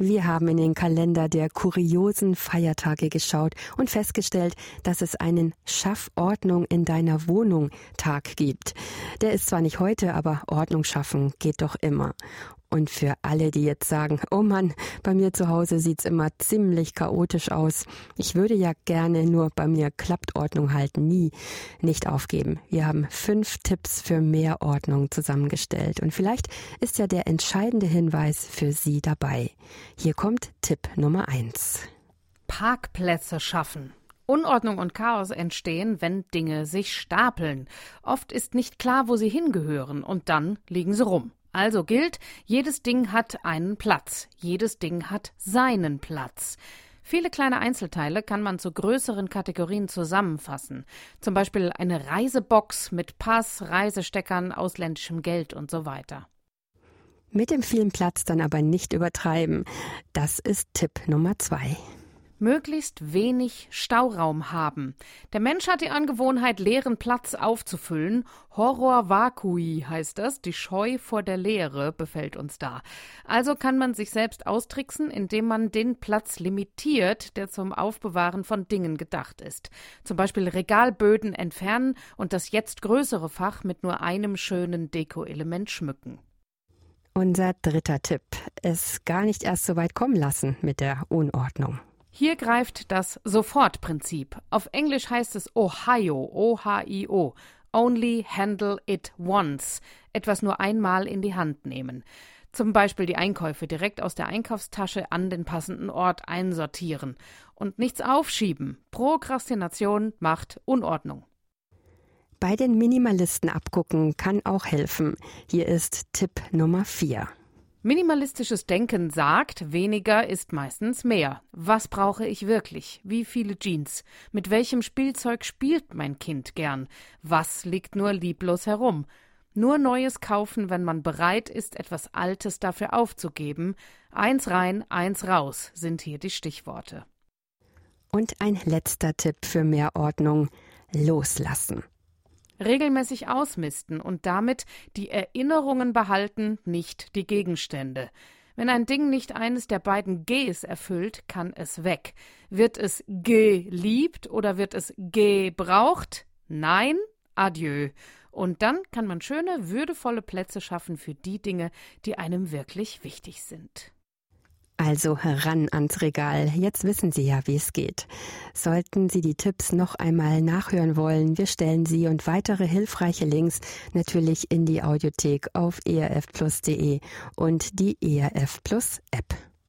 Wir haben in den Kalender der kuriosen Feiertage geschaut und festgestellt, dass es einen Schaffordnung in deiner Wohnung Tag gibt. Der ist zwar nicht heute, aber Ordnung schaffen geht doch immer. Und für alle, die jetzt sagen, oh Mann, bei mir zu Hause sieht's immer ziemlich chaotisch aus. Ich würde ja gerne, nur bei mir klappt Ordnung halt nie. Nicht aufgeben. Wir haben fünf Tipps für mehr Ordnung zusammengestellt. Und vielleicht ist ja der entscheidende Hinweis für Sie dabei. Hier kommt Tipp Nummer eins. Parkplätze schaffen. Unordnung und Chaos entstehen, wenn Dinge sich stapeln. Oft ist nicht klar, wo sie hingehören, und dann liegen sie rum. Also gilt, jedes Ding hat einen Platz, jedes Ding hat seinen Platz. Viele kleine Einzelteile kann man zu größeren Kategorien zusammenfassen. Zum Beispiel eine Reisebox mit Pass, Reisesteckern, ausländischem Geld und so weiter. Mit dem vielen Platz dann aber nicht übertreiben. Das ist Tipp Nummer zwei möglichst wenig Stauraum haben. Der Mensch hat die Angewohnheit, leeren Platz aufzufüllen. Horror vacui heißt das, die Scheu vor der Leere befällt uns da. Also kann man sich selbst austricksen, indem man den Platz limitiert, der zum Aufbewahren von Dingen gedacht ist. Zum Beispiel Regalböden entfernen und das jetzt größere Fach mit nur einem schönen Dekoelement schmücken. Unser dritter Tipp. Es gar nicht erst so weit kommen lassen mit der Unordnung. Hier greift das Sofortprinzip. Auf Englisch heißt es Ohio, O-H-I-O. Only handle it once. Etwas nur einmal in die Hand nehmen. Zum Beispiel die Einkäufe direkt aus der Einkaufstasche an den passenden Ort einsortieren. Und nichts aufschieben. Prokrastination macht Unordnung. Bei den Minimalisten abgucken kann auch helfen. Hier ist Tipp Nummer 4. Minimalistisches Denken sagt, weniger ist meistens mehr. Was brauche ich wirklich? Wie viele Jeans? Mit welchem Spielzeug spielt mein Kind gern? Was liegt nur lieblos herum? Nur Neues kaufen, wenn man bereit ist, etwas Altes dafür aufzugeben. Eins rein, eins raus sind hier die Stichworte. Und ein letzter Tipp für mehr Ordnung. Loslassen regelmäßig ausmisten und damit die Erinnerungen behalten, nicht die Gegenstände. Wenn ein Ding nicht eines der beiden Gs erfüllt, kann es weg. Wird es geliebt oder wird es gebraucht? Nein, adieu. Und dann kann man schöne, würdevolle Plätze schaffen für die Dinge, die einem wirklich wichtig sind. Also heran ans Regal. Jetzt wissen Sie ja, wie es geht. Sollten Sie die Tipps noch einmal nachhören wollen, wir stellen sie und weitere hilfreiche Links natürlich in die Audiothek auf erfplus.de und die ERF Plus App.